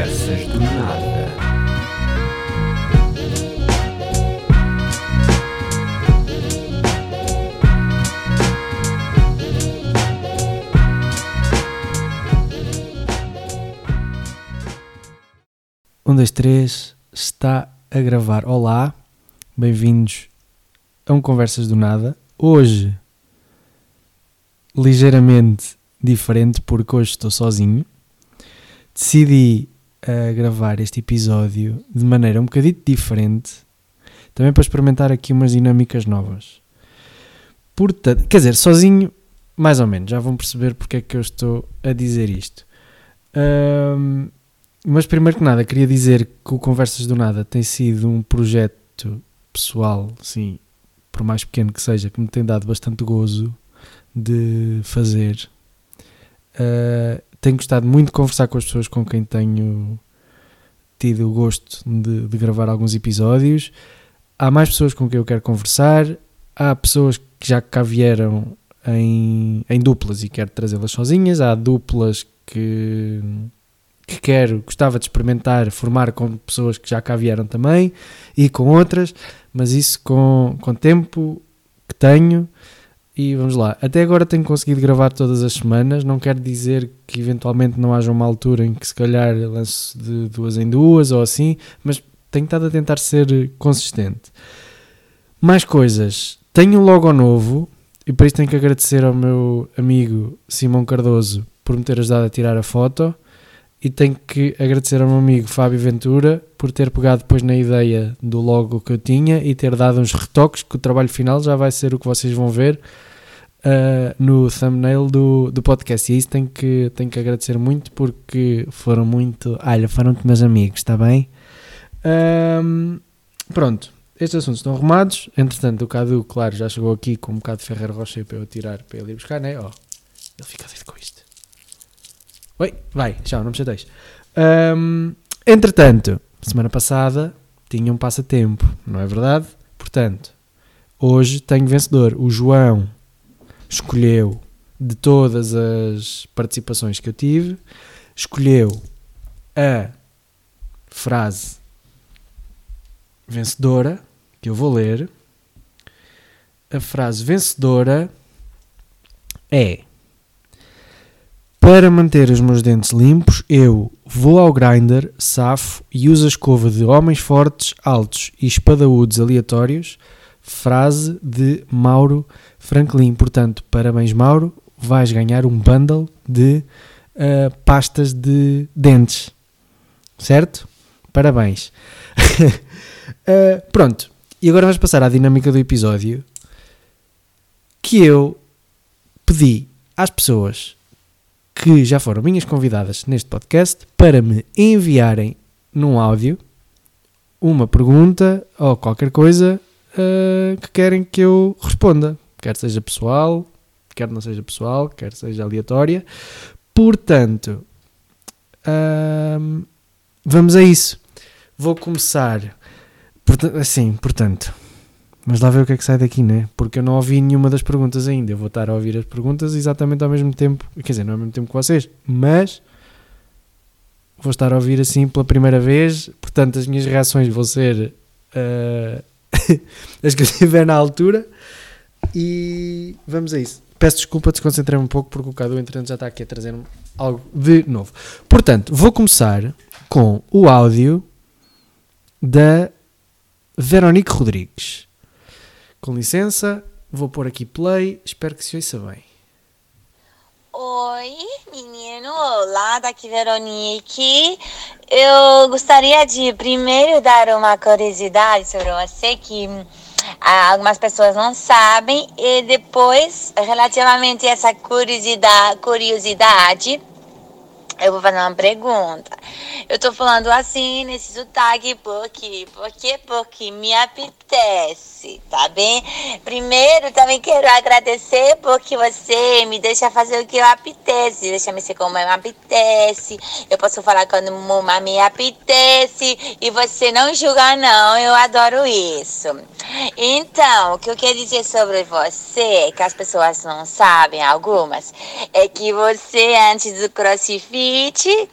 Conversas do Nada. Um, dois, três, está a gravar. Olá, bem-vindos a um Conversas do Nada. Hoje, ligeiramente diferente, porque hoje estou sozinho. Decidi a gravar este episódio de maneira um bocadinho diferente, também para experimentar aqui umas dinâmicas novas. Portanto, quer dizer, sozinho, mais ou menos, já vão perceber porque é que eu estou a dizer isto. Ahm, mas primeiro que nada, queria dizer que o Conversas do Nada tem sido um projeto pessoal, sim, por mais pequeno que seja, que me tem dado bastante gozo de fazer. Uh, tenho gostado muito de conversar com as pessoas com quem tenho tido o gosto de, de gravar alguns episódios. Há mais pessoas com quem eu quero conversar. Há pessoas que já cá vieram em, em duplas e quero trazê-las sozinhas. Há duplas que, que quero, gostava de experimentar, formar com pessoas que já cá vieram também e com outras, mas isso com, com tempo que tenho. E vamos lá, até agora tenho conseguido gravar todas as semanas. Não quer dizer que eventualmente não haja uma altura em que se calhar lance de duas em duas ou assim, mas tenho estado a tentar ser consistente. Mais coisas, tenho um logo novo e por isso tenho que agradecer ao meu amigo Simão Cardoso por me ter ajudado a tirar a foto e tenho que agradecer ao meu amigo Fábio Ventura por ter pegado depois na ideia do logo que eu tinha e ter dado uns retoques que o trabalho final já vai ser o que vocês vão ver uh, no thumbnail do, do podcast e isso tenho que, tenho que agradecer muito porque foram muito, olha, foram-te meus amigos, está bem? Ahm, pronto, estes assuntos estão arrumados, entretanto o Cadu, claro, já chegou aqui com um bocado de Ferreiro Rocher para eu tirar, para ele ir buscar, né? Ó, ele fica doido com isto. Oi, vai, tchau, não me chateis. Ahm, entretanto, semana passada tinha um passatempo, não é verdade? Portanto, hoje tenho vencedor. O João escolheu, de todas as participações que eu tive, escolheu a frase vencedora, que eu vou ler. A frase vencedora é para manter os meus dentes limpos, eu vou ao grinder, safo e uso a escova de homens fortes, altos e espadaúdos aleatórios. Frase de Mauro Franklin. Portanto, parabéns, Mauro. Vais ganhar um bundle de uh, pastas de dentes. Certo? Parabéns. Uh, pronto. E agora vamos passar à dinâmica do episódio que eu pedi às pessoas que já foram minhas convidadas neste podcast para me enviarem num áudio uma pergunta ou qualquer coisa uh, que querem que eu responda. Quer seja pessoal, quer não seja pessoal, quer seja aleatória. Portanto, ahm, vamos a isso. Vou começar assim, portanto, mas lá ver o que é que sai daqui, né? Porque eu não ouvi nenhuma das perguntas ainda. Eu vou estar a ouvir as perguntas exatamente ao mesmo tempo, quer dizer, não ao mesmo tempo que vocês, mas vou estar a ouvir assim pela primeira vez. Portanto, as minhas reações vão ser ah, as que eu tiver na altura. E vamos a isso. Peço desculpa, desconcentrei-me um pouco porque o Cadu, entretanto, já está aqui a trazer algo de novo. Portanto, vou começar com o áudio da Veronique Rodrigues. Com licença, vou pôr aqui play, espero que se ouça bem. Oi, menino, olá, daqui Veronique. Eu gostaria de primeiro dar uma curiosidade sobre você que ah, algumas pessoas não sabem e depois, relativamente a essa curiosidade, curiosidade eu vou fazer uma pergunta. Eu tô falando assim nesse sotaque porque, porque, porque me apetece, tá bem? Primeiro, também quero agradecer porque você me deixa fazer o que eu apetece, deixa me ser como me apetece. Eu posso falar quando mama me apetece e você não julga não. Eu adoro isso. Então, o que eu quero dizer sobre você, que as pessoas não sabem, algumas, é que você antes do crossfit,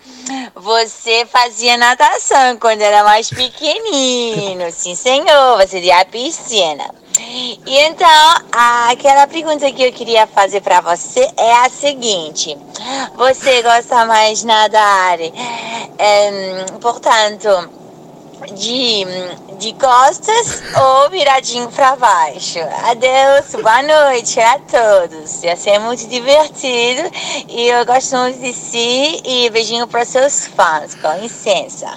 você fazia natação quando era mais pequenino. Sim, senhor, você ia à piscina. E então, aquela pergunta que eu queria fazer para você é a seguinte: você gosta mais de nadar, é, portanto, de, de costas ou viradinho para baixo. Adeus, boa noite a todos. Ia ser muito divertido e eu gosto muito de si e beijinho para seus fãs. Com licença.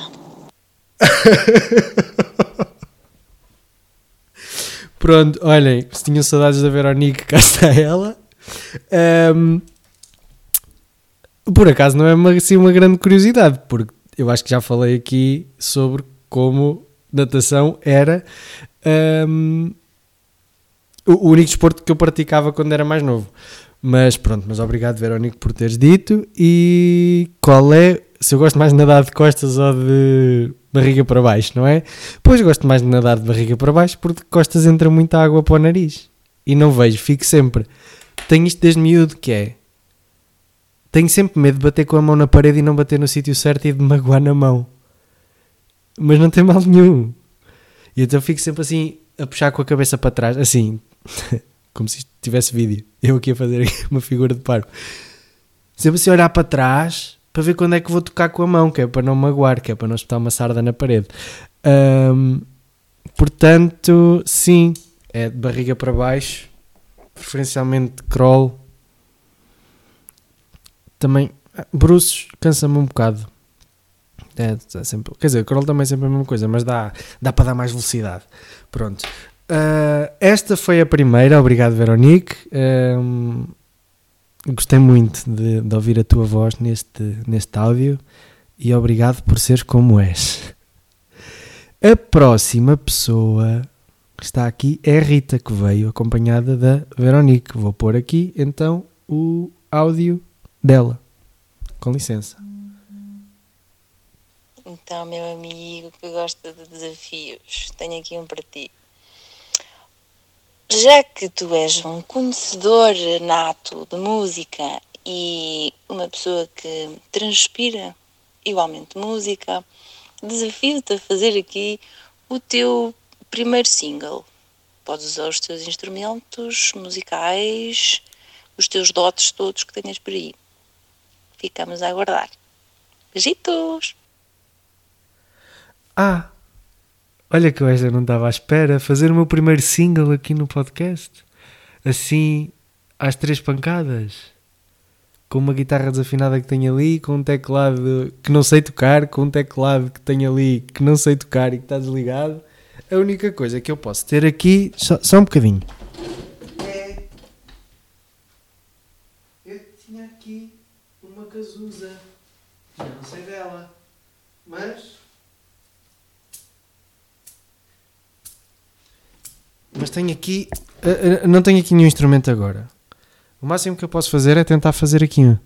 Pronto, olhem, se tinham saudades da Veronique, cá está ela. Um, por acaso não é uma, assim uma grande curiosidade, porque eu acho que já falei aqui sobre como natação era um, o único desporto que eu praticava quando era mais novo. Mas pronto, mas obrigado Verónico por teres dito. E qual é, se eu gosto mais de nadar de costas ou de barriga para baixo, não é? Pois gosto mais de nadar de barriga para baixo porque de costas entra muita água para o nariz. E não vejo, fico sempre. Tenho isto desde miúdo que é. Tenho sempre medo de bater com a mão na parede e não bater no sítio certo e de magoar na mão mas não tem mal nenhum. E então fico sempre assim a puxar com a cabeça para trás, assim, como se tivesse vídeo. Eu aqui a fazer uma figura de paro. Sempre assim a olhar para trás para ver quando é que vou tocar com a mão, que é para não magoar, que é para não espetar uma sarda na parede. Um, portanto, sim, é de barriga para baixo, preferencialmente crawl. Também, bruços cansa-me um bocado. É, é sempre, quer dizer, crawl também é sempre a mesma coisa, mas dá, dá para dar mais velocidade. Pronto. Uh, esta foi a primeira, obrigado Veronique. Um, gostei muito de, de, ouvir a tua voz neste, neste áudio e obrigado por seres como és. A próxima pessoa que está aqui é a Rita, que veio acompanhada da Veronique. Vou pôr aqui então o áudio dela. Com licença. Então, meu amigo que gosta de desafios, tenho aqui um para ti. Já que tu és um conhecedor nato de música e uma pessoa que transpira igualmente música, desafio-te a fazer aqui o teu primeiro single. Podes usar os teus instrumentos musicais, os teus dotes todos que tenhas por aí. Ficamos a aguardar. Beijitos! Ah, olha que eu não estava à espera. Fazer o meu primeiro single aqui no podcast. Assim, às três pancadas. Com uma guitarra desafinada que tenho ali, com um teclado que não sei tocar, com um teclado que tenho ali que não sei tocar e que está desligado. A única coisa que eu posso ter aqui, só, só um bocadinho. É. Eu tinha aqui uma casusa. Não sei dela. Mas. Mas tenho aqui. Uh, uh, não tenho aqui nenhum instrumento agora. O máximo que eu posso fazer é tentar fazer aqui um.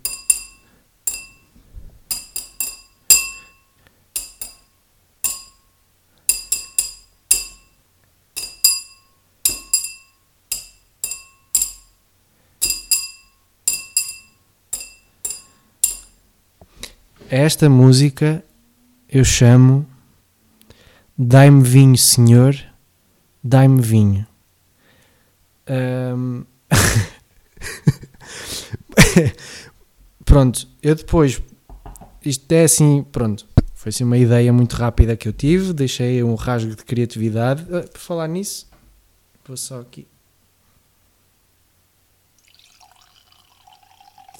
Esta música eu chamo Dai-me vinho, Senhor dai-me vinho. Um... pronto, eu depois. Isto é assim, pronto. Foi assim uma ideia muito rápida que eu tive. Deixei um rasgo de criatividade. Uh, por falar nisso, vou só aqui.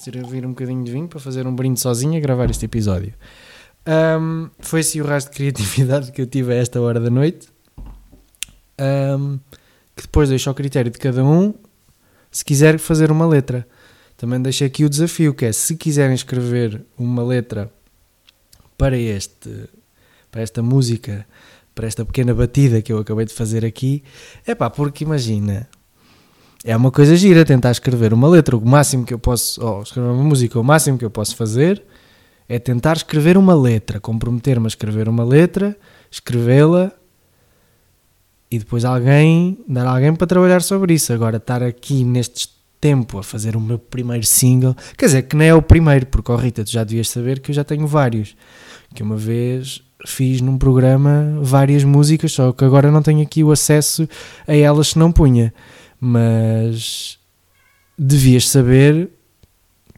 Servir um bocadinho de vinho para fazer um brinde sozinho a gravar este episódio. Um, foi assim o rasgo de criatividade que eu tive a esta hora da noite um, que depois deixo ao critério de cada um se quiser fazer uma letra. Também deixei aqui o desafio, que é se quiserem escrever uma letra para este para esta música, para esta pequena batida que eu acabei de fazer aqui, é pá, porque imagina, é uma coisa gira tentar escrever uma letra, o máximo que eu posso, ou escrever uma música, o máximo que eu posso fazer é tentar escrever uma letra, comprometer-me a escrever uma letra, escrevê-la e depois alguém, dar alguém para trabalhar sobre isso. Agora, estar aqui neste tempo a fazer o meu primeiro single. Quer dizer, que não é o primeiro, porque, oh Rita, tu já devias saber que eu já tenho vários. Que uma vez fiz num programa várias músicas, só que agora não tenho aqui o acesso a elas se não punha. Mas devias saber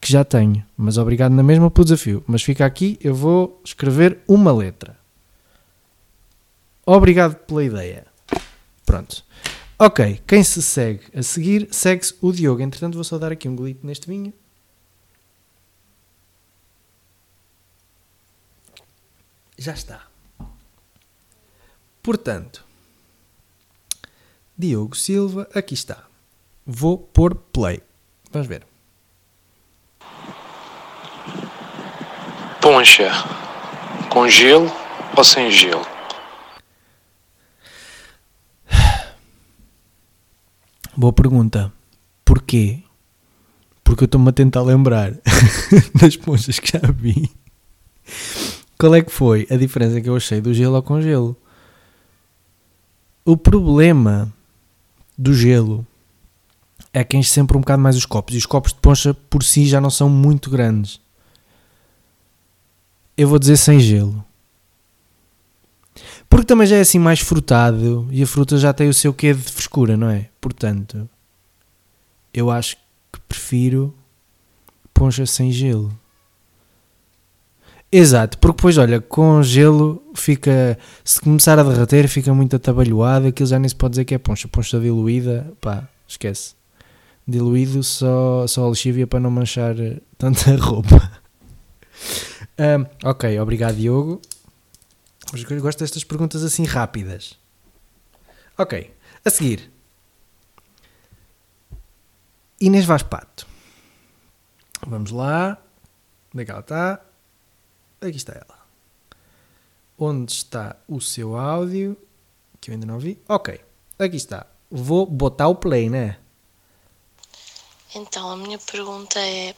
que já tenho. Mas obrigado na mesma pelo desafio. Mas fica aqui, eu vou escrever uma letra. Obrigado pela ideia. Pronto. Ok, quem se segue a seguir, segue-se o Diogo. Entretanto, vou só dar aqui um golito neste vinho. Já está. Portanto, Diogo Silva, aqui está. Vou pôr play. Vamos ver. Poncha. Com gelo ou sem gelo? Boa pergunta. Porquê? Porque eu estou-me a tentar lembrar das ponchas que já vi. Qual é que foi a diferença que eu achei do gelo ao congelo? O problema do gelo é que enche sempre um bocado mais os copos. E os copos de poncha por si já não são muito grandes. Eu vou dizer sem gelo. Porque também já é assim mais frutado e a fruta já tem o seu quê de frescura, não é? Portanto, eu acho que prefiro poncha sem gelo. Exato, porque depois, olha, com gelo fica. Se começar a derreter, fica muito atabalhoado. Aquilo já nem se pode dizer que é poncha. Poncha diluída, pá, esquece. Diluído só, só a lexívia para não manchar tanta roupa. Um, ok, obrigado, Diogo. Mas eu gosto destas perguntas assim rápidas. Ok, a seguir. Inês Vaz Pato. Vamos lá. Onde é que ela está? Aqui está ela. Onde está o seu áudio? Que eu ainda não vi. Ok, aqui está. Vou botar o play, né? Então, a minha pergunta é: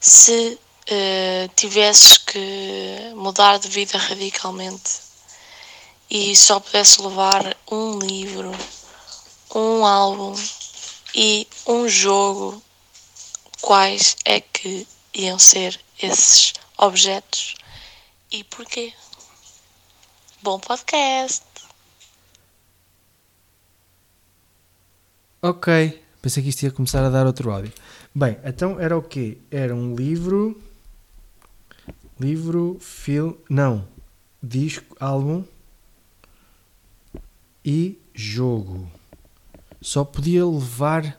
se uh, tivesses que mudar de vida radicalmente e só pudesse levar um livro, um álbum e um jogo, quais é que iam ser esses objetos e porquê? Bom podcast! Ok, pensei que isto ia começar a dar outro áudio. Bem, então era o quê? Era um livro. Livro, filme. Não. Disco, álbum. E jogo. Só podia levar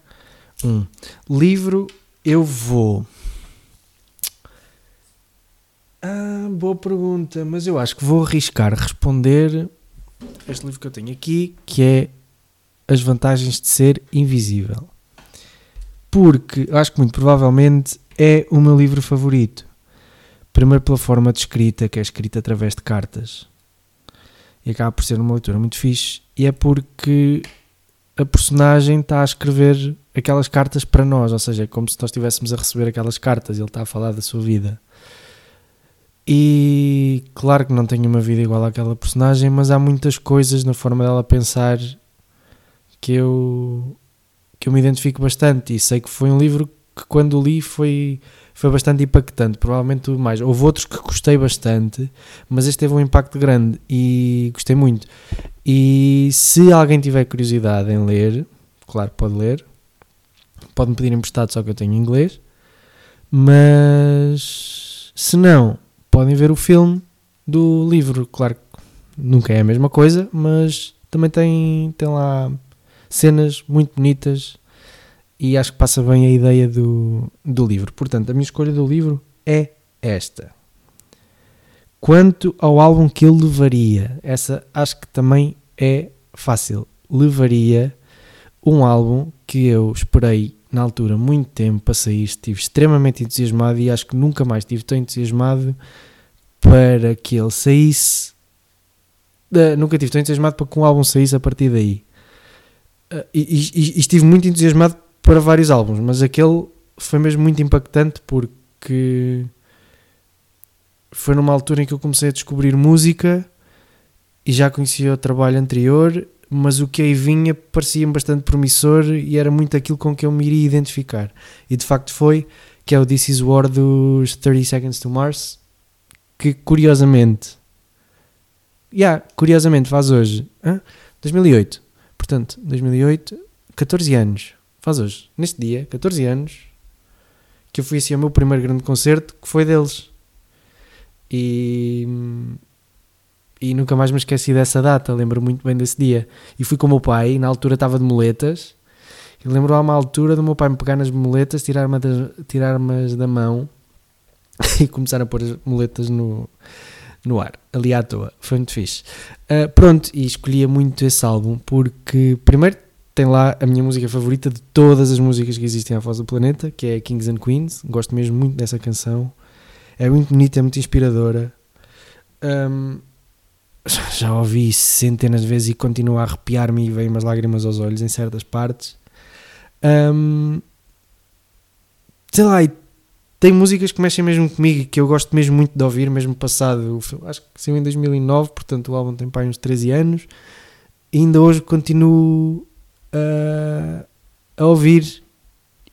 um. Livro, eu vou. Ah, boa pergunta, mas eu acho que vou arriscar responder este livro que eu tenho aqui, que é As Vantagens de Ser Invisível. Porque acho que muito provavelmente é o meu livro favorito. Primeiro pela forma de escrita, que é escrita através de cartas. E acaba por ser uma leitura muito fixe. E é porque a personagem está a escrever aquelas cartas para nós, ou seja, é como se nós estivéssemos a receber aquelas cartas, ele está a falar da sua vida. E claro que não tenho uma vida igual àquela personagem, mas há muitas coisas na forma dela pensar que eu que eu me identifico bastante e sei que foi um livro que quando li foi foi bastante impactante, provavelmente mais. Houve outros que gostei bastante, mas este teve um impacto grande e gostei muito. E se alguém tiver curiosidade em ler, claro, pode ler. Pode-me pedir emprestado, só que eu tenho inglês. Mas se não, podem ver o filme do livro. Claro que nunca é a mesma coisa, mas também tem, tem lá cenas muito bonitas e acho que passa bem a ideia do, do livro. Portanto, a minha escolha do livro é esta. Quanto ao álbum que eu levaria, essa acho que também é fácil. Levaria um álbum que eu esperei na altura muito tempo para sair, estive extremamente entusiasmado e acho que nunca mais estive tão entusiasmado para que ele saísse. Uh, nunca estive tão entusiasmado para que um álbum saísse a partir daí. Uh, e, e, e, estive muito entusiasmado para vários álbuns, mas aquele foi mesmo muito impactante porque foi numa altura em que eu comecei a descobrir música e já conhecia o trabalho anterior, mas o que aí vinha parecia-me bastante promissor e era muito aquilo com que eu me iria identificar. E de facto foi, que é o This Is War dos 30 Seconds to Mars, que curiosamente, yeah, curiosamente faz hoje, hã? 2008, portanto, 2008, 14 anos, faz hoje, neste dia, 14 anos, que eu fui assim ao meu primeiro grande concerto, que foi deles. E, e nunca mais me esqueci dessa data, lembro muito bem desse dia. E fui com o meu pai, na altura estava de moletas, e lembro a uma altura do meu pai me pegar nas moletas, tirar-me das, tirar da mão e começar a pôr as moletas no, no ar, ali à toa. Foi muito fixe. Uh, pronto, e escolhia muito esse álbum porque, primeiro, tem lá a minha música favorita de todas as músicas que existem à face do planeta, que é Kings and Queens. Gosto mesmo muito dessa canção. É muito bonita, é muito inspiradora. Um, já ouvi centenas de vezes e continua a arrepiar-me e vem umas lágrimas aos olhos em certas partes. Um, sei lá, tem músicas que mexem mesmo comigo e que eu gosto mesmo muito de ouvir, mesmo passado. Acho que saiu em 2009, portanto o álbum tem para uns 13 anos. E ainda hoje continuo a, a ouvir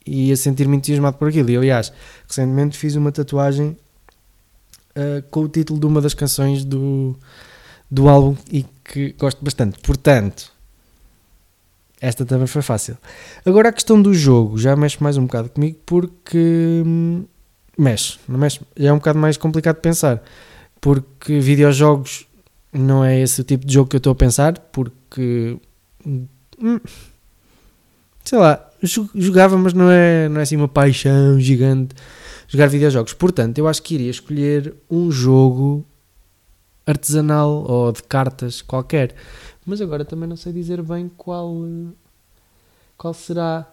e a sentir-me entusiasmado por aquilo. E aliás, recentemente fiz uma tatuagem uh, com o título de uma das canções do, do álbum e que gosto bastante. Portanto, esta também foi fácil. Agora a questão do jogo já mexe mais um bocado comigo porque hum, mexe, não mexe, é um bocado mais complicado de pensar. Porque videojogos não é esse o tipo de jogo que eu estou a pensar, porque hum, sei lá, jogava, mas não é, não é assim uma paixão gigante jogar videojogos. Portanto, eu acho que iria escolher um jogo artesanal ou de cartas qualquer. Mas agora também não sei dizer bem qual qual será.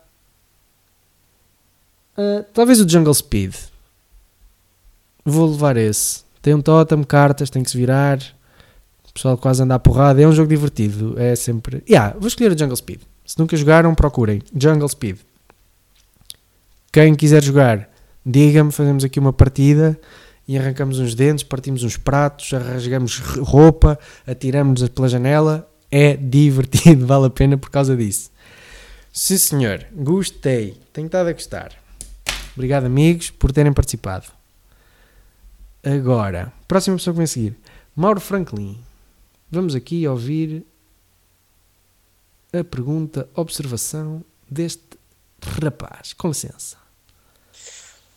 Uh, talvez o Jungle Speed. Vou levar esse. Tem um totem, cartas, tem que se virar. O pessoal quase anda à porrada. É um jogo divertido. É sempre. Yeah, vou escolher o Jungle Speed. Se nunca jogaram, procurem. Jungle Speed. Quem quiser jogar, diga-me. Fazemos aqui uma partida e arrancamos uns dentes, partimos uns pratos, rasgamos roupa, atiramos-nos pela janela. É divertido, vale a pena por causa disso. Sim, senhor, gostei. Tenho estado a gostar. Obrigado, amigos, por terem participado. Agora, próxima pessoa que vem a seguir: Mauro Franklin. Vamos aqui ouvir a pergunta, observação deste rapaz. Com licença.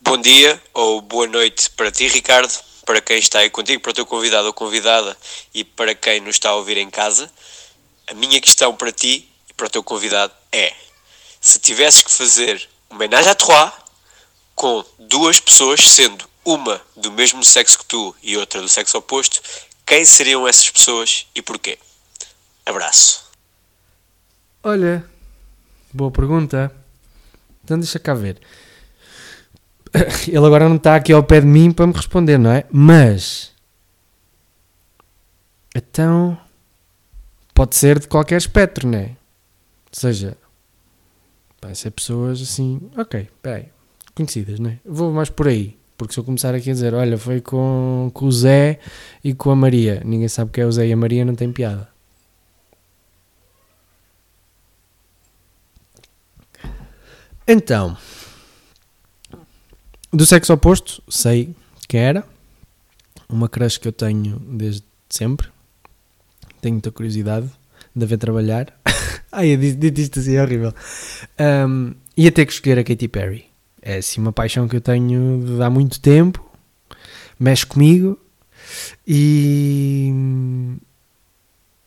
Bom dia ou boa noite para ti, Ricardo, para quem está aí contigo, para o teu convidado ou convidada e para quem nos está a ouvir em casa. A minha questão para ti e para o teu convidado é: se tivesses que fazer homenagem à trois com duas pessoas, sendo uma do mesmo sexo que tu e outra do sexo oposto, quem seriam essas pessoas e porquê? Abraço. Olha, boa pergunta. Então deixa cá ver. Ele agora não está aqui ao pé de mim para me responder, não é? Mas. Então. Pode ser de qualquer espectro, não é? Ou seja. Vai ser pessoas assim. Ok, peraí. Conhecidas, não é? Vou mais por aí. Porque se eu começar aqui a dizer, olha, foi com, com o Zé e com a Maria, ninguém sabe que é o Zé e a Maria, não tem piada. Então, do sexo oposto, sei que era. Uma crush que eu tenho desde sempre. Tenho muita curiosidade de ver trabalhar. Ai, eu disse, isto assim, é horrível. Um, ia ter que escolher a Katy Perry. É assim uma paixão que eu tenho há muito tempo. Mexe comigo. E.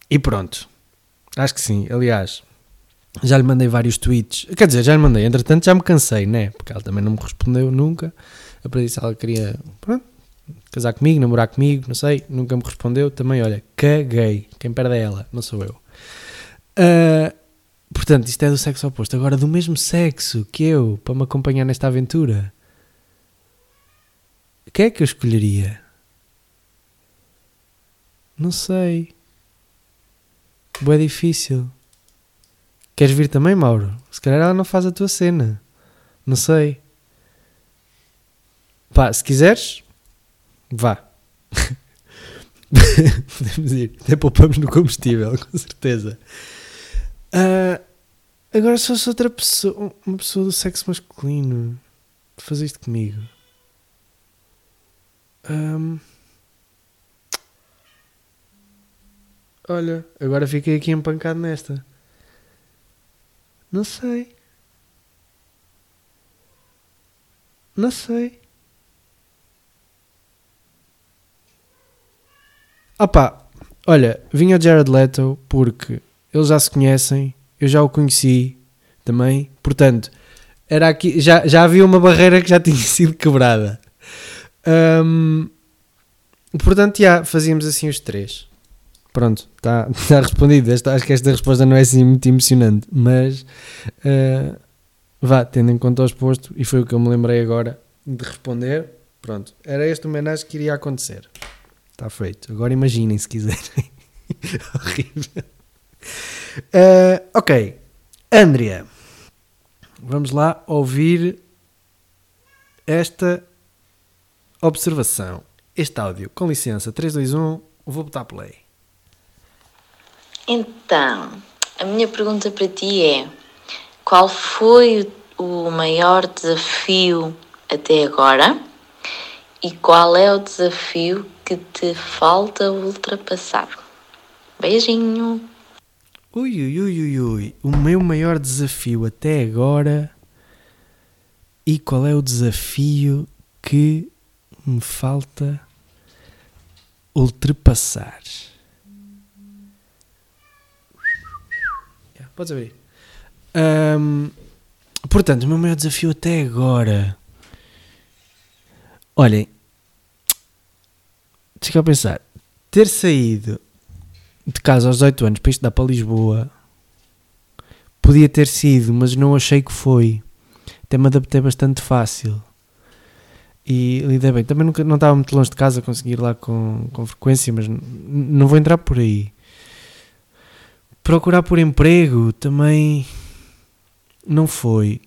E pronto. Acho que sim. Aliás, já lhe mandei vários tweets. Quer dizer, já lhe mandei. Entretanto, já me cansei, né? Porque ela também não me respondeu nunca. Eu para ela queria pronto, casar comigo, namorar comigo, não sei. Nunca me respondeu. Também, olha, caguei. Quem perde é ela, não sou eu. Uh, portanto, isto é do sexo oposto. Agora, do mesmo sexo que eu, para me acompanhar nesta aventura. Quem é que eu escolheria? Não sei. Boa difícil. Queres vir também, Mauro? Se calhar ela não faz a tua cena. Não sei. Pá, se quiseres, vá. Podemos ir. Até poupamos no combustível, com certeza. Ah, agora se fosse outra pessoa, uma pessoa do sexo masculino, fazer isto comigo. Ahm, olha, agora fiquei aqui empancado nesta. Não sei. Não sei. Opa, olha, vinha Jared Leto porque eles já se conhecem, eu já o conheci também, portanto, era aqui, já, já havia uma barreira que já tinha sido quebrada. Ahm, portanto, já fazíamos assim os três. Pronto, está tá respondido. Esta, acho que esta resposta não é assim muito emocionante, mas ah, vá, tendo em conta o exposto, e foi o que eu me lembrei agora de responder. Pronto, era este homenagem que iria acontecer. Está feito. Agora imaginem se quiserem. Horrível. Ah, ok, Andrea, vamos lá ouvir esta observação. Este áudio, com licença, 3, 2, 1, vou botar play. Então, a minha pergunta para ti é: qual foi o maior desafio até agora e qual é o desafio que te falta ultrapassar? Beijinho! Ui, ui, ui, ui, ui. O meu maior desafio até agora. E qual é o desafio que me falta ultrapassar? Podes abrir. Ahm, portanto, o meu maior desafio até agora. Olhem, deixa eu pensar. Ter saído de casa aos 18 anos para estudar para Lisboa podia ter sido, mas não achei que foi. Até me adaptei bastante fácil e lidei bem. Também nunca, não estava muito longe de casa, consegui ir lá com, com frequência, mas não vou entrar por aí. Procurar por emprego também não foi.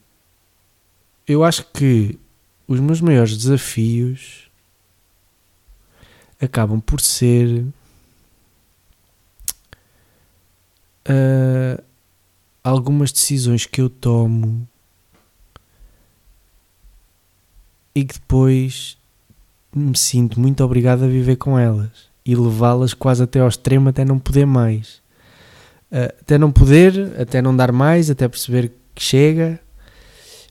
Eu acho que os meus maiores desafios acabam por ser ah, algumas decisões que eu tomo e que depois me sinto muito obrigado a viver com elas e levá-las quase até ao extremo até não poder mais. Ah, até não poder, até não dar mais, até perceber que chega.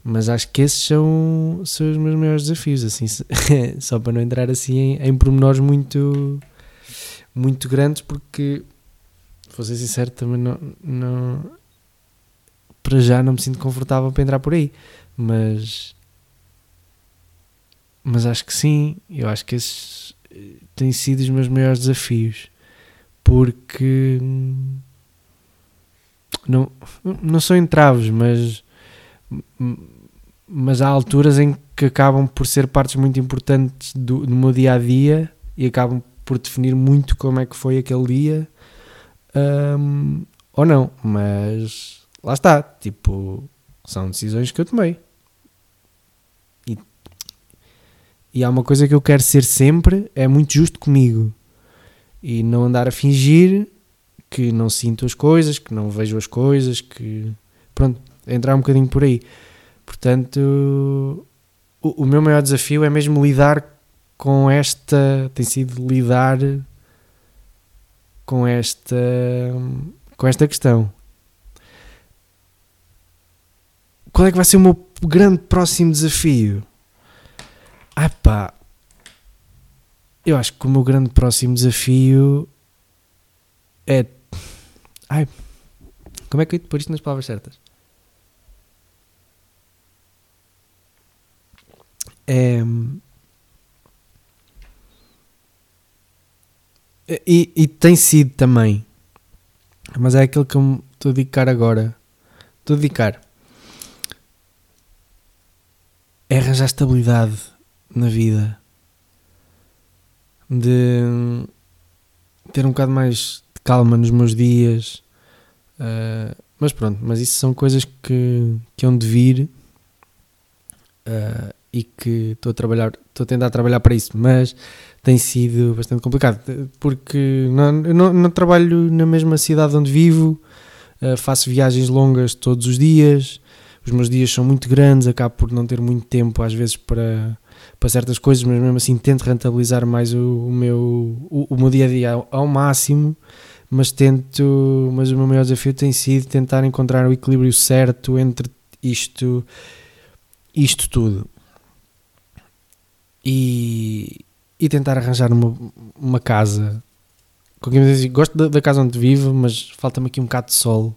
Mas acho que esses são, são os meus maiores desafios, assim, só para não entrar assim em, em pormenores muito, muito grandes, porque vou ser sincero, também não, não. Para já não me sinto confortável para entrar por aí. Mas. Mas acho que sim. Eu acho que esses eh, têm sido os meus maiores desafios. Porque. hum, Não, não são entraves, mas. Mas há alturas em que acabam por ser partes muito importantes do, do meu dia a dia e acabam por definir muito como é que foi aquele dia Ahm, ou não, mas lá está, tipo, são decisões que eu tomei. E, e há uma coisa que eu quero ser sempre, é muito justo comigo. E não andar a fingir que não sinto as coisas, que não vejo as coisas, que pronto, entrar um bocadinho por aí. Portanto, o, o meu maior desafio é mesmo lidar com esta, tem sido lidar com esta com esta questão. Qual é que vai ser o meu grande próximo desafio? Ai pá, eu acho que o meu grande próximo desafio é. Ai, como é que eu ia pôr isto nas palavras certas? É. E, e tem sido também, mas é aquilo que eu estou a dedicar agora. Estou a dedicar. É arranjar estabilidade na vida. De ter um bocado mais calma nos meus dias. Ah, mas pronto, mas isso são coisas que, que hão de vir ah, e que estou a trabalhar, estou a tentar trabalhar para isso, mas tem sido bastante complicado porque não, não, não trabalho na mesma cidade onde vivo, uh, faço viagens longas todos os dias, os meus dias são muito grandes, acabo por não ter muito tempo às vezes para, para certas coisas, mas mesmo assim tento rentabilizar mais o, o meu, o, o, meu dia a dia ao, ao, máximo. Mas tento, mas o meu maior desafio tem sido tentar encontrar o equilíbrio certo entre isto, isto tudo e, e tentar arranjar uma, uma casa. Diz, gosto da, da, casa onde vivo, mas falta-me aqui um bocado de sol.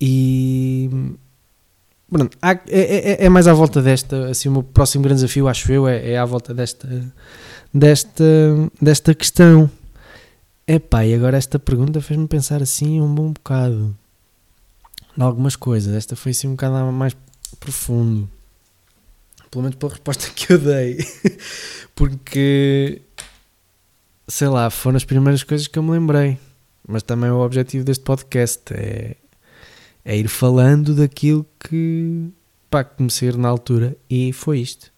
E pronto, há, é, é, é, mais à volta desta. Assim, o meu próximo grande desafio, acho eu, é, é à volta desta, desta, desta questão. Epá, e agora esta pergunta fez-me pensar assim um bom bocado em algumas coisas. Esta foi assim um bocado mais profundo. Pelo menos pela resposta que eu dei. Porque, sei lá, foram as primeiras coisas que eu me lembrei. Mas também o objetivo deste podcast é, é ir falando daquilo que pá, comecei na altura. E foi isto.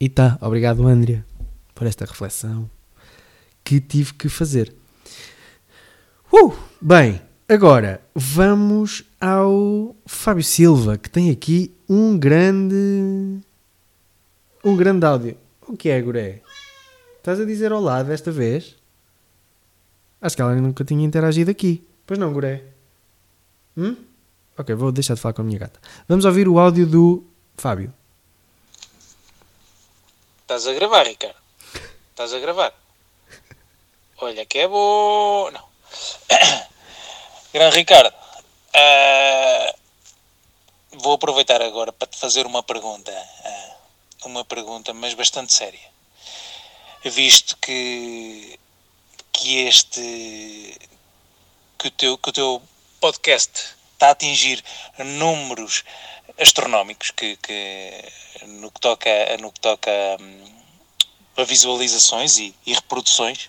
E tá, obrigado, Andrea, por esta reflexão que tive que fazer. Uh, bem, agora vamos ao Fábio Silva, que tem aqui um grande um grande áudio. O que é, Guré? Estás a dizer olá desta vez? Acho que ela nunca tinha interagido aqui. Pois não, Guré? Hum? Ok, vou deixar de falar com a minha gata. Vamos ouvir o áudio do Fábio. Estás a gravar, Ricardo? Estás a gravar? Olha que é bom. Não. Grande Ricardo, uh, vou aproveitar agora para te fazer uma pergunta. Uh, uma pergunta, mas bastante séria. Visto que, que este que o, teu, que o teu podcast está a atingir números astronómicos que, que no que toca, no que toca hum, a visualizações e, e reproduções.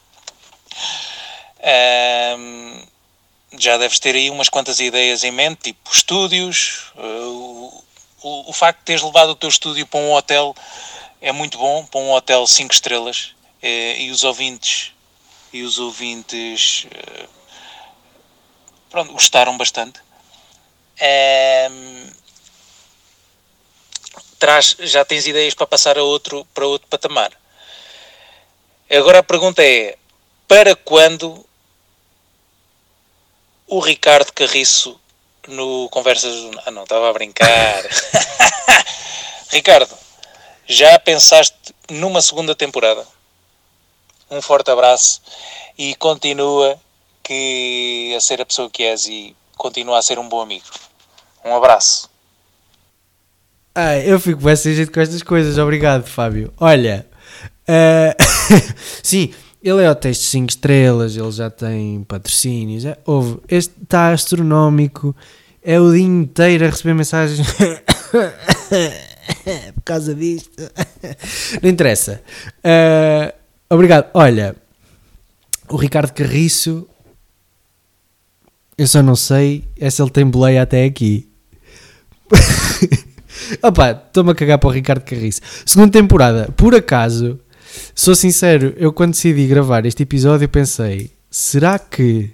Um, já deves ter aí umas quantas ideias em mente, tipo estúdios, uh, o, o facto de teres levado o teu estúdio para um hotel é muito bom, para um hotel 5 estrelas, eh, e os ouvintes e os ouvintes eh, pronto, gostaram bastante. Ehm, traz, já tens ideias para passar a outro, para outro patamar. Agora a pergunta é: para quando o Ricardo Carriço no Conversas. Ah, não, estava a brincar. Ricardo, já pensaste numa segunda temporada? Um forte abraço e continua que a ser a pessoa que és e continua a ser um bom amigo. Um abraço. Ah, eu fico bem jeito com estas coisas, obrigado, Fábio. Olha, uh, sim, ele é o teste 5 estrelas, ele já tem patrocínios. É, houve, este está astronómico. É o dia inteiro a receber mensagens por causa disto. Não interessa. Uh, obrigado. Olha, o Ricardo Carriço. Eu só não sei é se ele tem boleia até aqui. Opa, estou-me a cagar para o Ricardo Carriço. Segunda temporada, por acaso Sou sincero, eu quando decidi gravar este episódio pensei: será que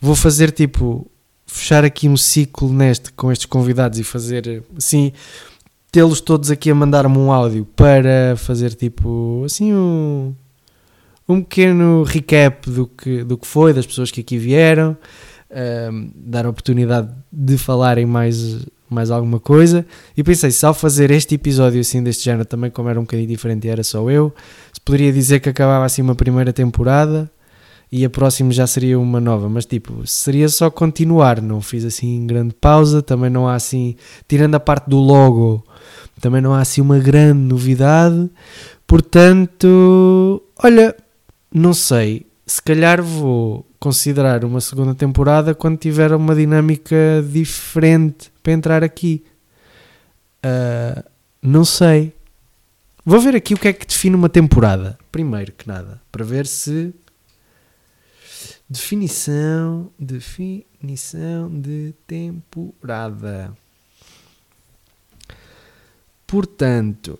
vou fazer tipo fechar aqui um ciclo neste com estes convidados e fazer assim tê-los todos aqui a mandar-me um áudio para fazer tipo assim um um pequeno recap do que, do que foi, das pessoas que aqui vieram, um, dar a oportunidade de falarem mais mais alguma coisa. E pensei, se ao fazer este episódio assim deste género, também como era um bocadinho diferente e era só eu, se poderia dizer que acabava assim uma primeira temporada e a próxima já seria uma nova, mas tipo, seria só continuar, não fiz assim grande pausa, também não há assim, tirando a parte do logo, também não há assim uma grande novidade, portanto, olha, não sei, se calhar vou considerar uma segunda temporada quando tiver uma dinâmica diferente para entrar aqui. Uh, não sei. Vou ver aqui o que é que define uma temporada. Primeiro que nada. Para ver se. Definição. Definição de temporada. Portanto,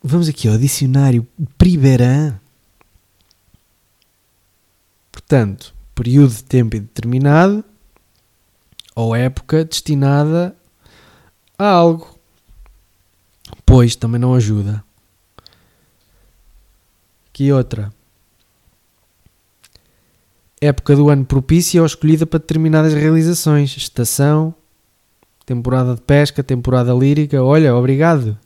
vamos aqui ao dicionário Priberan. Portanto, período de tempo indeterminado ou época destinada a algo. Pois também não ajuda. Que outra? Época do ano propícia ou escolhida para determinadas realizações. Estação, temporada de pesca, temporada lírica. Olha, obrigado.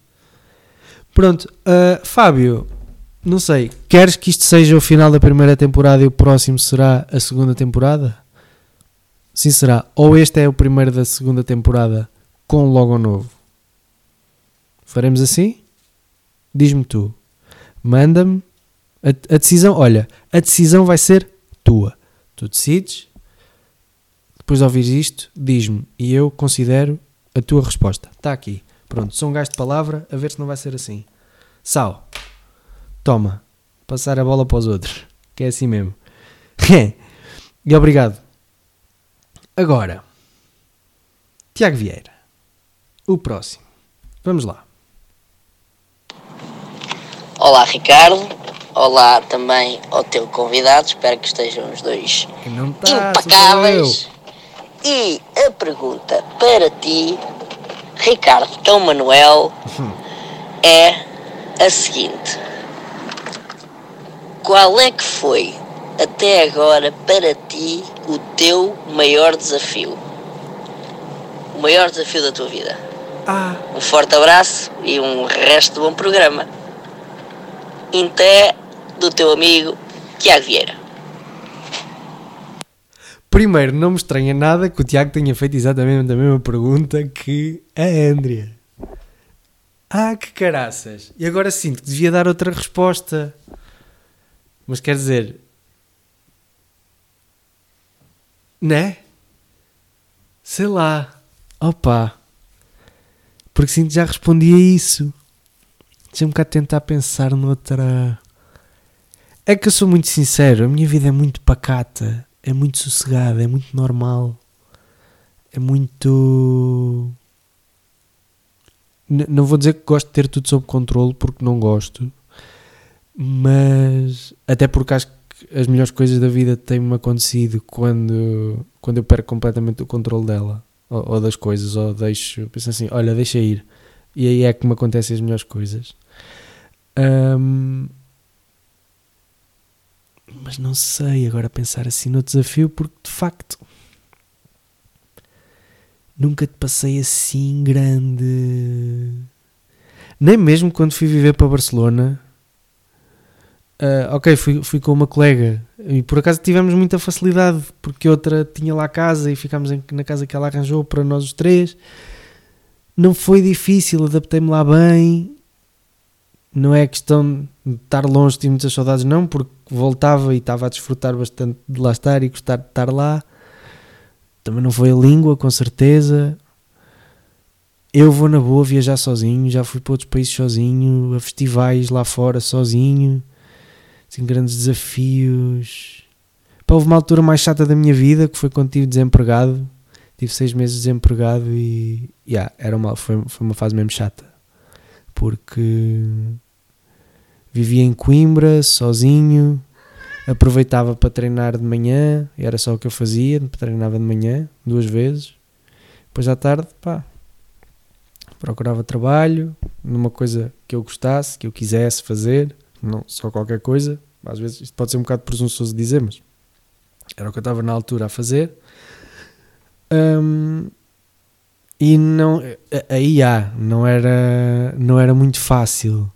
Pronto, uh, Fábio, não sei, queres que isto seja o final da primeira temporada e o próximo será a segunda temporada? Sim, será. Ou este é o primeiro da segunda temporada com logo novo? Faremos assim? Diz-me tu. Manda-me. A, a decisão, olha, a decisão vai ser tua. Tu decides. Depois de ouvir isto, diz-me e eu considero a tua resposta. Está aqui. Pronto, sou um gajo de palavra, a ver se não vai ser assim. Sal. Toma. Passar a bola para os outros. Que é assim mesmo. e obrigado. Agora. Tiago Vieira. O próximo. Vamos lá. Olá, Ricardo. Olá também ao teu convidado. Espero que estejam os dois tá, impecáveis. E a pergunta para ti, Ricardo Tão Manuel, é a seguinte: Qual é que foi até agora para ti o teu maior desafio? O maior desafio da tua vida? Ah. Um forte abraço e um resto de bom programa. Até do teu amigo Tiago Vieira. Primeiro, não me estranha nada que o Tiago tenha feito exatamente a mesma pergunta que a Andrea. Ah, que caraças! E agora sinto que devia dar outra resposta. Mas quer dizer. Né? Sei lá. Opa! Porque sinto já respondi a isso. Deixa-me cá tentar pensar noutra. É que eu sou muito sincero, a minha vida é muito pacata é muito sossegado, é muito normal, é muito. N não vou dizer que gosto de ter tudo sob controle porque não gosto, mas até porque acho que as melhores coisas da vida têm-me acontecido quando, quando eu perco completamente o controle dela ou, ou das coisas, ou deixo, penso assim, olha, deixa ir, e aí é que me acontecem as melhores coisas. Um, mas não sei agora pensar assim no desafio, porque de facto nunca te passei assim grande. Nem mesmo quando fui viver para Barcelona. Uh, ok, fui, fui com uma colega e por acaso tivemos muita facilidade porque outra tinha lá casa e ficámos em, na casa que ela arranjou para nós os três. Não foi difícil, adaptei-me lá bem não é questão de estar longe de muitas saudades, não, porque voltava e estava a desfrutar bastante de lá estar e gostar de estar lá. Também não foi a língua, com certeza. Eu vou na boa viajar sozinho, já fui para outros países sozinho, a festivais lá fora sozinho, sem grandes desafios. Pá, houve uma altura mais chata da minha vida que foi quando estive desempregado. Tive seis meses desempregado e yeah, era uma, foi, foi uma fase mesmo chata porque vivia em Coimbra, sozinho, aproveitava para treinar de manhã, era só o que eu fazia, treinava de manhã, duas vezes, depois à tarde, pá, procurava trabalho, numa coisa que eu gostasse, que eu quisesse fazer, não só qualquer coisa, às vezes isto pode ser um bocado presunçoso dizer, mas era o que eu estava na altura a fazer. Um, e não aí há não era não era muito fácil.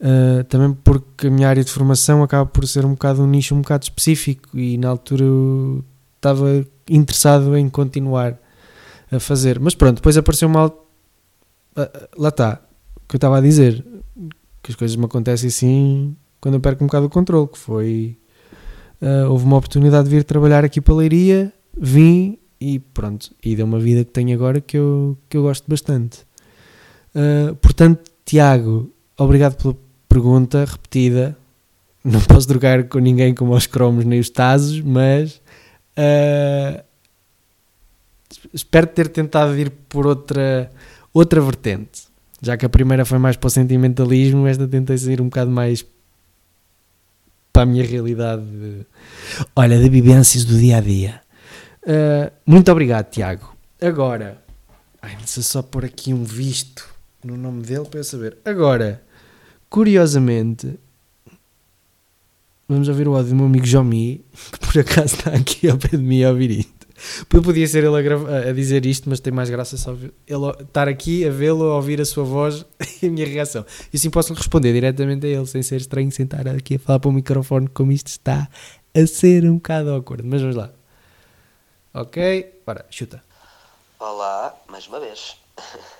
Uh, também porque a minha área de formação acaba por ser um bocado um nicho um bocado específico e na altura eu estava interessado em continuar a fazer. Mas pronto depois apareceu mal uh, lá está o que eu estava a dizer que as coisas me acontecem assim quando eu perco um bocado o controle que foi uh, houve uma oportunidade de vir trabalhar aqui para a Leiria vim e pronto, e deu uma vida que tenho agora que eu, que eu gosto bastante. Uh, portanto, Tiago, obrigado pela pergunta repetida. Não posso drogar com ninguém como os cromos nem os tazos, mas uh, espero ter tentado ir por outra, outra vertente. Já que a primeira foi mais para o sentimentalismo, esta tentei ir um bocado mais para a minha realidade. De, olha, de vivências do dia a dia. Uh, muito obrigado, Tiago. Agora, ai, não sei só pôr aqui um visto no nome dele para eu saber. Agora, curiosamente, vamos ouvir o áudio do meu amigo Jomi, que por acaso está aqui ao pé de mim a ouvir isto. Podia ser ele a, a dizer isto, mas tem mais graça só ele estar aqui a vê-lo, a ouvir a sua voz e a minha reação. E assim posso responder diretamente a ele, sem ser estranho, sem estar aqui a falar para o microfone, como isto está a ser um bocado awkward. Mas vamos lá. Ok, bora, chuta. Olá, mais uma vez.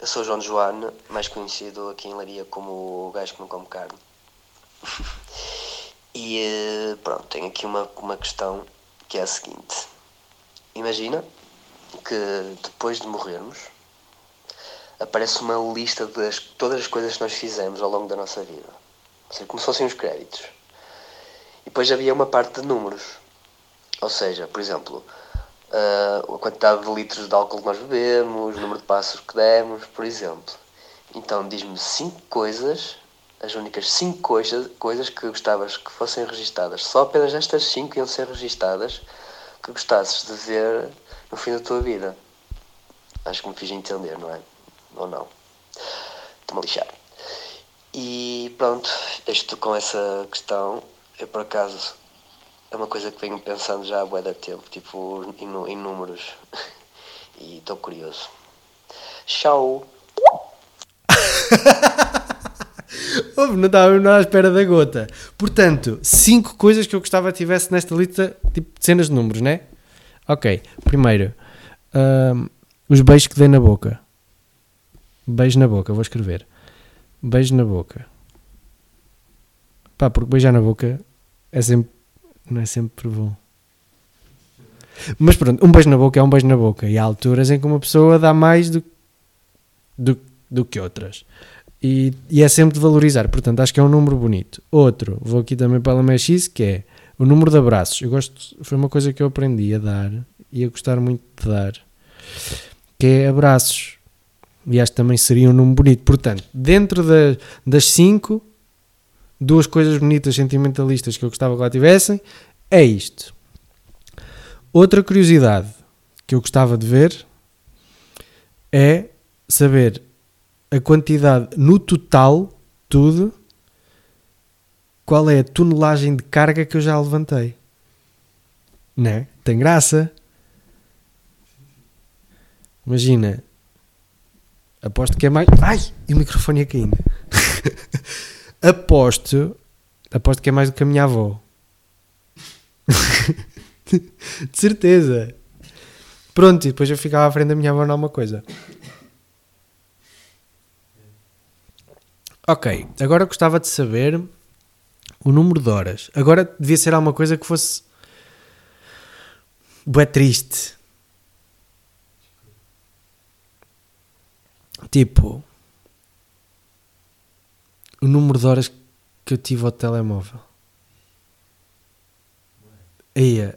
Eu sou o João Joane, mais conhecido aqui em Leiria como o gajo que não come carne. E eh, pronto, tenho aqui uma, uma questão que é a seguinte. Imagina que depois de morrermos aparece uma lista de todas as coisas que nós fizemos ao longo da nossa vida. Ou seja, como se fossem os créditos. E depois havia uma parte de números. Ou seja, por exemplo, uh, a quantidade de litros de álcool que nós bebemos, o número de passos que demos, por exemplo. Então diz-me cinco coisas, as únicas cinco coisas, coisas que gostavas que fossem registadas. Só apenas estas cinco iam ser registadas que gostasses de ver no fim da tua vida. Acho que me fiz entender, não é? Ou não? Estou-me a lixar. E pronto, deixo-te com essa questão. Eu por acaso é uma coisa que venho pensando já há bué de tempo, tipo em, números. E estou curioso. Tchau! Não estava à espera da gota. Portanto, cinco coisas que eu gostava que tivesse nesta lista, tipo cenas de números, né? Ok, primeiro, ahm, os beijos que dei na boca. Beijo na boca, vou escrever. Beijo na boca. Pá, porque beijar na boca é sempre, não é sempre bom. Mas pronto, um beijo na boca é um beijo na boca. E há alturas em que uma pessoa dá mais do, do, do que outras. E, e é sempre de valorizar. Portanto, acho que é um número bonito. Outro, vou aqui também para a LMX, que é o número de abraços. Eu gosto, foi uma coisa que eu aprendi a dar e a gostar muito de dar, que é abraços. E acho que também seria um número bonito. Portanto, dentro da- das cinco, duas coisas bonitas, sentimentalistas que eu gostava que lá tivessem, é isto. Outra curiosidade que eu gostava de ver é saber a quantidade no total, tudo, qual é a tonelagem de carga que eu já levantei. Né? Tem graça. Imagina. Aposto que é mais. Ai! E o microfone ia caindo. aposto. Aposto que é mais do que a minha avó. De certeza. Pronto, e depois eu ficava à frente da minha avó em alguma coisa. Ok, agora gostava de saber o número de horas. Agora devia ser alguma coisa que fosse. Bué triste. Tipo. O número de horas que eu tive ao telemóvel. Aí,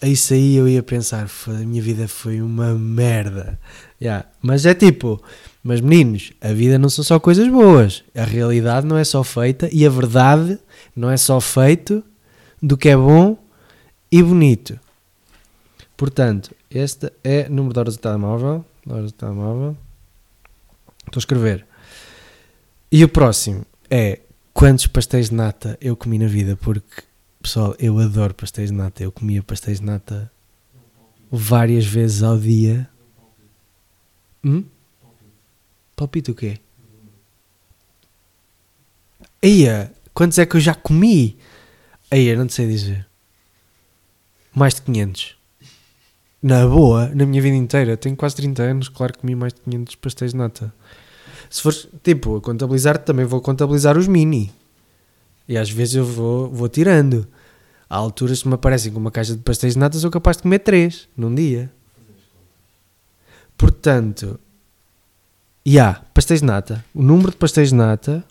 a isso aí eu ia pensar, "Foda, a minha vida foi uma merda. Yeah. Mas é tipo, mas meninos, a vida não são só coisas boas. A realidade não é só feita e a verdade não é só feito do que é bom e bonito. Portanto, este é o número de horas do telemóvel. Horas do telemóvel. Estou a escrever. E o próximo é quantos pastéis de nata eu comi na vida, porque pessoal, eu adoro pastéis de nata. Eu comia pastéis de nata várias vezes ao dia. Hum? Palpite o quê? Eia, quantos é que eu já comi? Eia, não te sei dizer. Mais de 500. Na boa, na minha vida inteira. Tenho quase 30 anos, claro que comi mais de 500 pastéis de nata. Se for, tipo, a contabilizar, também vou contabilizar os mini. E às vezes eu vou, vou tirando. Há alturas que me aparecem com uma caixa de pastéis de nata, sou capaz de comer 3 num dia. Portanto, e há pastéis de nata. O número de pastéis de nata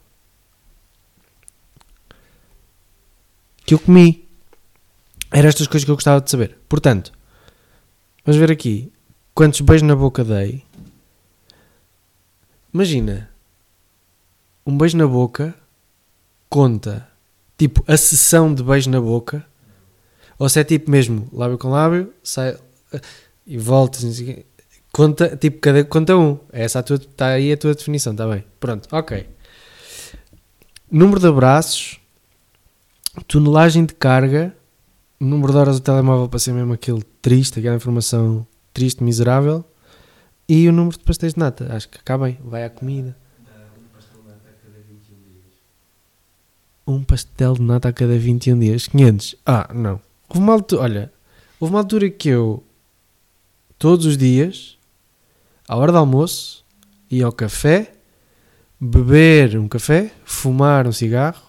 que eu comi. Eram estas coisas que eu gostava de saber. Portanto, vamos ver aqui quantos beijos na boca dei. Imagina, um beijo na boca conta, tipo, a sessão de beijo na boca. Ou se é tipo mesmo, lábio com lábio, sai e volta, conta, tipo, cada, conta um. Essa a tua, está aí a tua definição, está bem. Pronto, ok. Número de abraços, tonelagem de carga, número de horas do telemóvel para ser mesmo aquele triste, aquela informação triste, miserável, e o número de pastéis de nata. Acho que cá bem, vai à comida. Um pastel de nata a cada 21 dias. 500. Ah, não. Houve uma altura, olha, houve uma altura que eu, todos os dias, à hora do almoço, ia ao café, beber um café, fumar um cigarro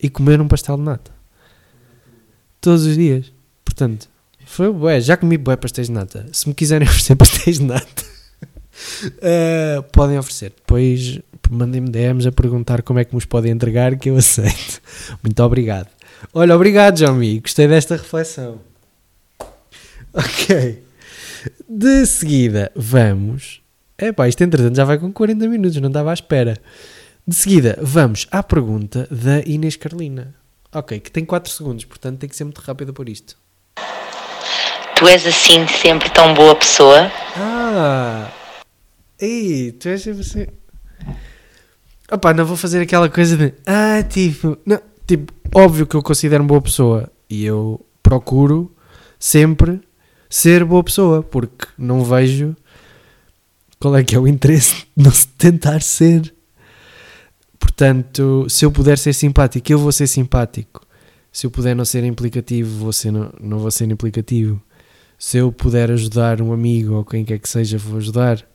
e comer um pastel de nata. Todos os dias. Portanto, foi bué. Já comi bué pastéis de nata. Se me quiserem oferecer pastéis de nata, eh, podem oferecer. Depois mandem-me DMs a perguntar como é que nos podem entregar que eu aceito. Muito obrigado. Olha, obrigado, João Mi. Gostei desta reflexão. Ok. De seguida, vamos. Epá, isto entretanto já vai com 40 minutos, não estava à espera. De seguida, vamos à pergunta da Inês Carlina. Ok, que tem 4 segundos, portanto tem que ser muito rápida por isto. Tu és assim sempre tão boa pessoa? Ah! Ei, tu és sempre assim. Opá, não vou fazer aquela coisa de. Ah, tipo. Não, tipo, óbvio que eu considero-me boa pessoa e eu procuro sempre ser boa pessoa porque não vejo qual é que é o interesse de não tentar ser. Portanto, se eu puder ser simpático, eu vou ser simpático. Se eu puder não ser implicativo, vou ser, não, não vou ser implicativo. Se eu puder ajudar um amigo ou quem quer que seja, vou ajudar.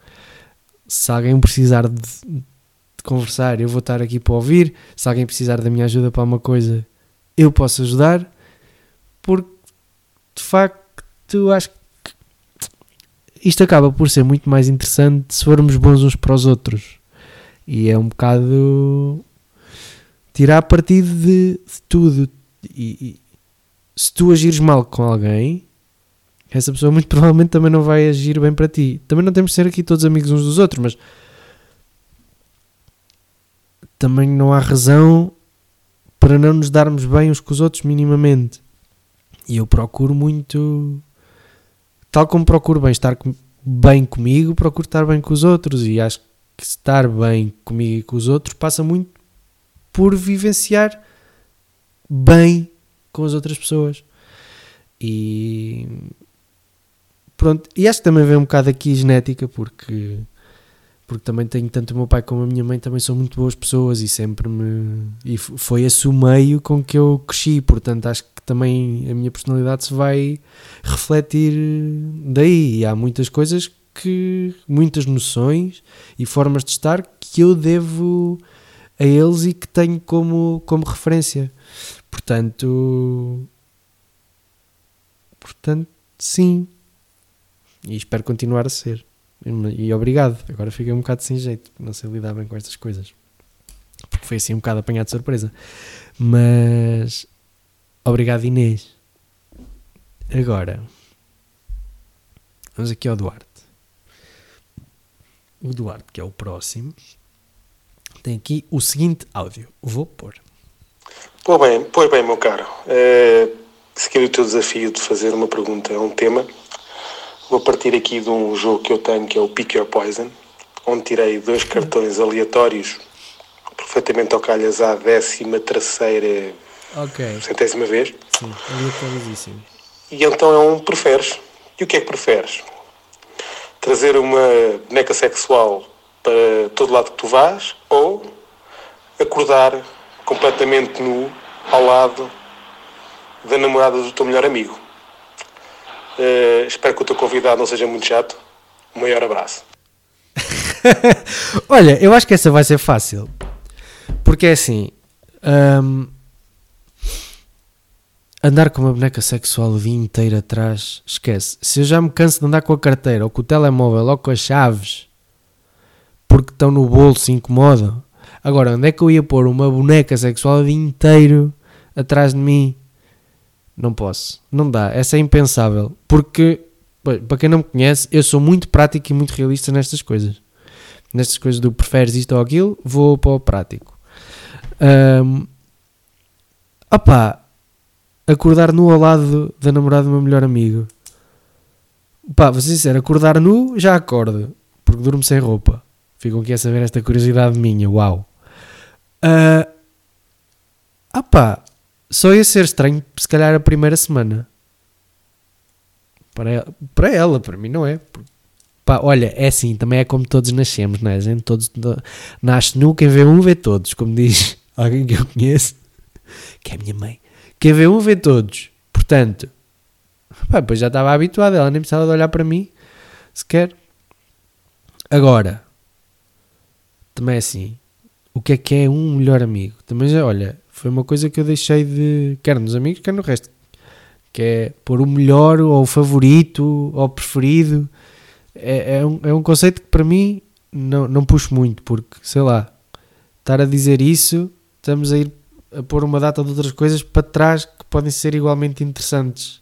Se alguém precisar de conversar, eu vou estar aqui para ouvir. Se alguém precisar da minha ajuda para uma coisa, eu posso ajudar. Porque, de facto, acho que isto acaba por ser muito mais interessante se formos bons uns para os outros. E é um bocado tirar partido de, de tudo. E, e se tu agires mal com alguém, essa pessoa muito provavelmente também não vai agir bem para ti. Também não temos de ser aqui todos amigos uns dos outros, mas também não há razão para não nos darmos bem uns com os outros minimamente. E eu procuro muito, tal como procuro bem estar com- bem comigo, procuro estar bem com os outros. E acho que estar bem comigo e com os outros passa muito por vivenciar bem com as outras pessoas. E pronto, e acho que também vem um bocado aqui genética, porque porque também tenho tanto o meu pai como a minha mãe também são muito boas pessoas e sempre me e foi esse o meio com que eu cresci, portanto acho que também a minha personalidade se vai refletir daí e há muitas coisas que muitas noções e formas de estar que eu devo a eles e que tenho como, como referência. Portanto, portanto, sim. E espero continuar a ser. E obrigado. Agora fiquei um bocado sem jeito, não sei lidar bem com estas coisas. Porque foi assim um bocado apanhado de surpresa. Mas obrigado, Inês. Agora, vamos aqui ao Duarte. O Duarte, que é o próximo, tem aqui o seguinte áudio. Vou pôr. Pois bem, pois bem, meu caro. Eh, seguindo o teu desafio de fazer uma pergunta a um tema, vou partir aqui de um jogo que eu tenho que é o Pick Your Poison, onde tirei dois cartões aleatórios, perfeitamente ao calhas à décima terceira, Ok. centésima vez. Sim, aleatorizíssimo. E então é um preferes. E o que é que preferes? Trazer uma boneca sexual para todo lado que tu vás ou acordar completamente nu ao lado da namorada do teu melhor amigo? Eh, espero que o teu convidado não seja muito chato. Um maior abraço. Olha, eu acho que essa vai ser fácil. Porque é assim. hum, andar com uma boneca sexual o dia inteiro atrás, esquece. Se eu já me canso de andar com a carteira, ou com o telemóvel, ou com as chaves, porque estão no bolso e incomodam. Agora, onde é que eu ia pôr uma boneca sexual o dia inteiro atrás de mim? Não posso. Não dá. Essa é impensável. Porque, para quem não me conhece, eu sou muito prático e muito realista nestas coisas nestas coisas do preferes isto ou aquilo, vou para o prático. Um, opá, acordar nu ao lado da namorada do meu melhor amigo. Pá, vou ser sincero, acordar nu já acordo, porque durmo sem roupa. Ficam aqui a saber esta curiosidade minha, uau. Ah, ah pá, só ia ser estranho se calhar a primeira semana. Para ela, para, ela, para mim não é. Pá, olha, é assim, também é como todos nascemos, não é? A gente todos nasce nu, quem vê um vê todos, como diz alguém que eu conheço, que é a minha mãe. Quem vê um vê todos. Portanto, pá, depois já estava habituado, ela nem precisava de olhar para mim sequer. Agora, também é assim, o que é que é um melhor amigo? Também já, olha, foi uma coisa que eu deixei de, quer nos amigos, quer no resto, que é pôr o melhor, ou o favorito, ou o preferido. É, é, um, é um conceito que para mim não, não puxo muito, porque, sei lá, estar a dizer isso, estamos a ir a pôr uma data de outras coisas para trás que podem ser igualmente interessantes.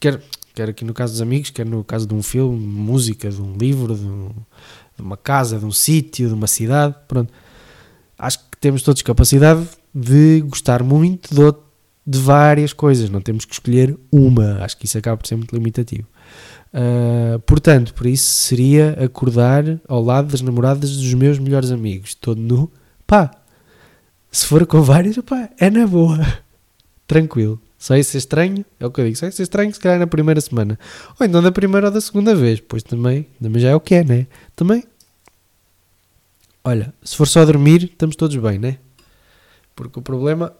Quer, quer aqui no caso dos amigos, quer no caso de um filme, de música, de um livro, de, um, de uma casa, de um sítio, de uma cidade. Pronto. Acho que temos todos capacidade de gostar muito de, de várias coisas, não temos que escolher uma. Acho que isso acaba por ser muito limitativo. Uh, portanto, por isso seria acordar ao lado das namoradas dos meus melhores amigos, todo nu. Pá, se for com vários, pá, é na boa. Tranquilo. Só ia ser estranho, é o que eu digo, só ia ser estranho se calhar na primeira semana. Ou então da primeira ou da segunda vez, pois também, também já é o que é, né? Também. Olha, se for só dormir, estamos todos bem, né? Porque o problema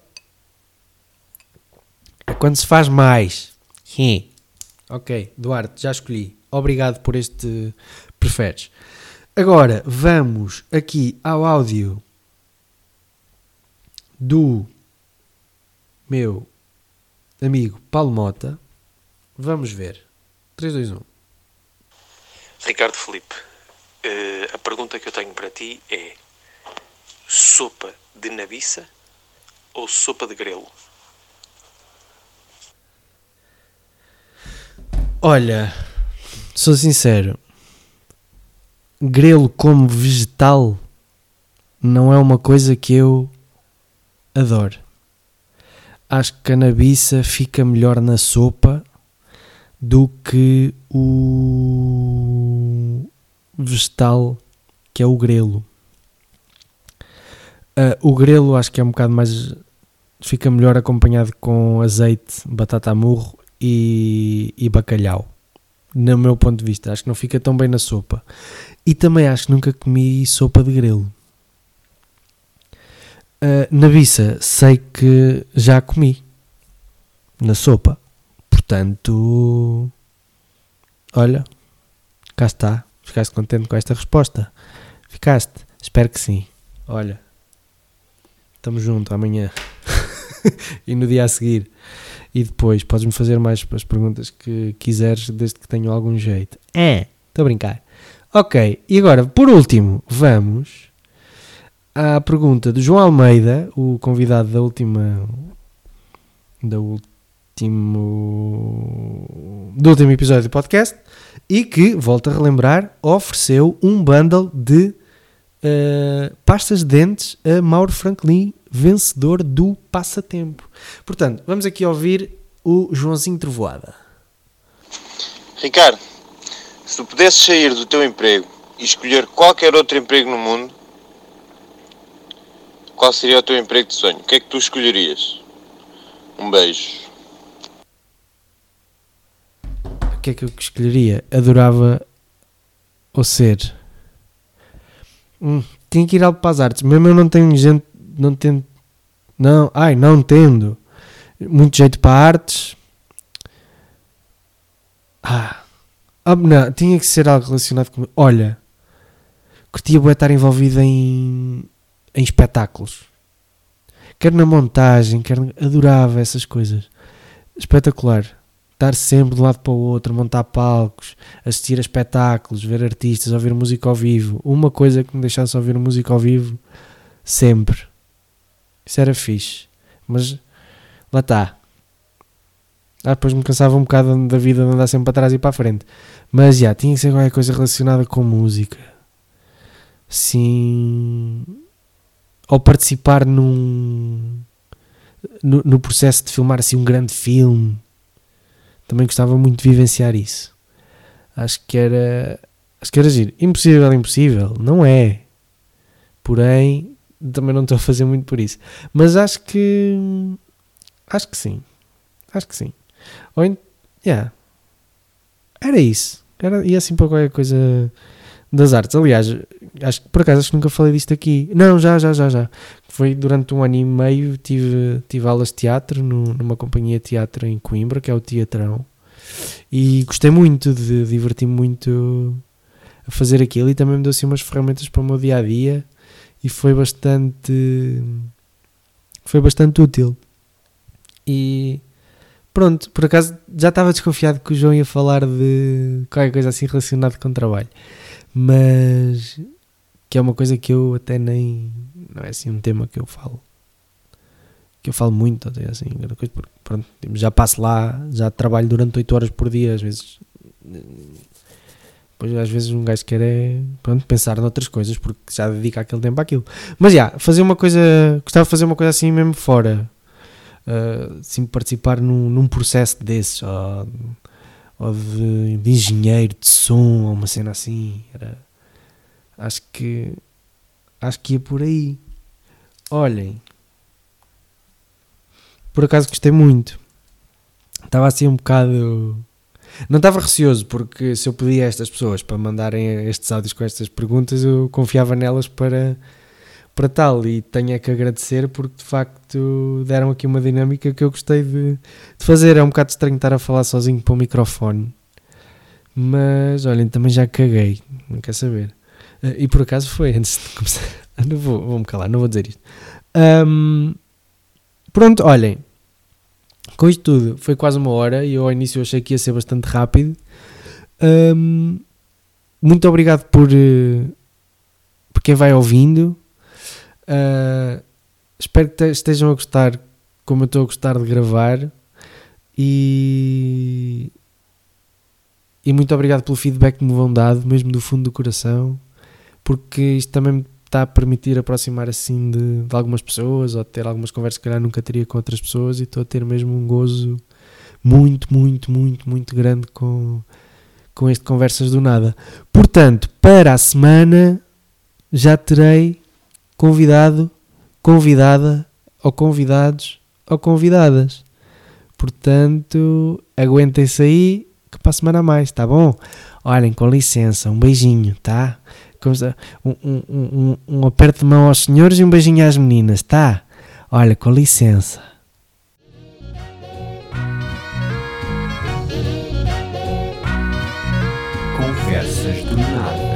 é quando se faz mais. Sim. Ok, Duarte, já escolhi. Obrigado por este preferes. Agora vamos aqui ao áudio do meu amigo Paulo Mota. Vamos ver. 3, 2, 1. Ricardo Felipe, uh, a pergunta que eu tenho para ti é: sopa de nabiça ou sopa de grelo? Olha, sou sincero, grelo como vegetal não é uma coisa que eu adoro. Acho que a nabiça fica melhor na sopa do que o vegetal que é o grelo. Uh, o grelo acho que é um bocado mais. fica melhor acompanhado com azeite, batata a murro e, e bacalhau. No meu ponto de vista, acho que não fica tão bem na sopa. E também acho que nunca comi sopa de grelo. Uh, na biça, sei que já comi na sopa. Portanto, olha, cá está. Ficaste contente com esta resposta? Ficaste? Espero que sim. Olha, estamos juntos amanhã e no dia a seguir. E depois podes-me fazer mais as perguntas que quiseres, desde que tenham algum jeito. É, estou a brincar. Ok, e agora, por último, vamos à pergunta do João Almeida, o convidado da última. da último. do último episódio do podcast, e que, volto a relembrar, ofereceu um bundle de uh, pastas de dentes a Mauro Franklin, vencedor do passatempo. Portanto, vamos aqui ouvir o Joãozinho Trovoada. Ricardo, se tu pudesses sair do teu emprego e escolher qualquer outro emprego no mundo, qual seria o teu emprego de sonho? O que é que tu escolherias? Um beijo. O que é que eu escolheria? Adorava ou ser. Hum, tinha que ir algo para as artes. Mesmo eu não tenho gente. Não tendo. Não, ai, não tendo muito jeito para artes. Ah, ah não, tinha que ser algo relacionado com. Olha, curtia boa estar envolvido em em espetáculos. Quer na montagem, quer adorava essas coisas. Espetacular. Estar sempre de um lado para o outro, montar palcos, assistir a espetáculos, ver artistas, ouvir música ao vivo. Uma coisa que me deixasse ouvir música ao vivo sempre. Isso era fixe. Mas lá está. Ah, depois me cansava um bocado da vida de andar sempre para trás e para a frente. Mas já, tinha que ser qualquer coisa relacionada com música. Sim ou participar num no, no processo de filmar assim um grande filme. Também gostava muito de vivenciar isso. Acho que era. Acho que era giro. Impossível, impossível. Não é. Porém, também não estou a fazer muito por isso. Mas acho que. Acho que sim. Acho que sim. Ou yeah. Era isso. Era, ia assim para qualquer coisa das artes. Aliás, acho que por acaso acho que nunca falei disto aqui. Não, já, já, já, já. Foi durante um ano e meio tive, tive aulas de teatro no- numa companhia de teatro em Coimbra, que é o Teatrão. E gostei muito de divertir-me muito a fazer aquilo e também me deu assim umas ferramentas para o meu dia a dia e foi bastante foi bastante útil. E pronto, por acaso já estava desconfiado que o João ia falar de qualquer coisa assim relacionada com trabalho, mas que é uma coisa que eu até nem não é assim um tema que eu falo que eu falo muito até assim coisa, porque, pronto, tipo, já passo lá já trabalho durante 8 horas por dia às vezes depois às vezes um gajo quer é pronto, pensar noutras coisas porque já dedica aquele tempo àquilo. Mas já, fazer uma coisa gostava de fazer uma coisa assim mesmo fora Uh, assim participar num, num processo desses ou, ou de, de engenheiro de som ou uma cena assim era, acho que acho que ia por aí. Olhem por acaso gostei muito. Estava assim um bocado não estava receoso porque se eu pedia a estas pessoas para mandarem estes áudios com estas perguntas eu confiava nelas para para tal e tenho é que agradecer porque de facto deram aqui uma dinâmica que eu gostei de, de fazer. É um bocado estranho estar a falar sozinho para o microfone, mas olhem, também já caguei, não quer saber. Uh, e por acaso foi antes de começar. não vou, vou-me calar, não vou dizer isto. Um, pronto, olhem, com isto tudo foi quase uma hora e eu ao início achei que ia ser bastante rápido. Um, muito obrigado por, uh, por quem vai ouvindo. Uh, espero que estejam a gostar como eu estou a gostar de gravar e, e muito obrigado pelo feedback que me vão dado, mesmo do fundo do coração, porque isto também me está a permitir aproximar assim de, de algumas pessoas ou ter algumas conversas que calhar nunca teria com outras pessoas e estou a ter mesmo um gozo muito, muito, muito, muito grande com, com este Conversas do Nada. Portanto, para a semana já terei convidado, convidada, ou convidados, ou convidadas. Portanto, aguentem-se aí, que para a semana a mais, tá bom? Olhem, com licença, um beijinho, tá? Um, um, um, um aperto de mão aos senhores e um beijinho às meninas, tá? Olha, com licença. Conversas do Nada.